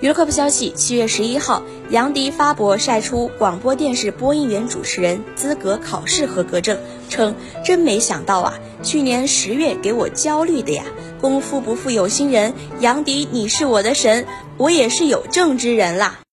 娱乐科普消息七月十一号杨迪发博晒出广播电视播音员主持人资格考试合格证称真没想到啊去年十月给我焦虑的呀。功夫不负有心人杨迪你是我的神我也是有证之人啦。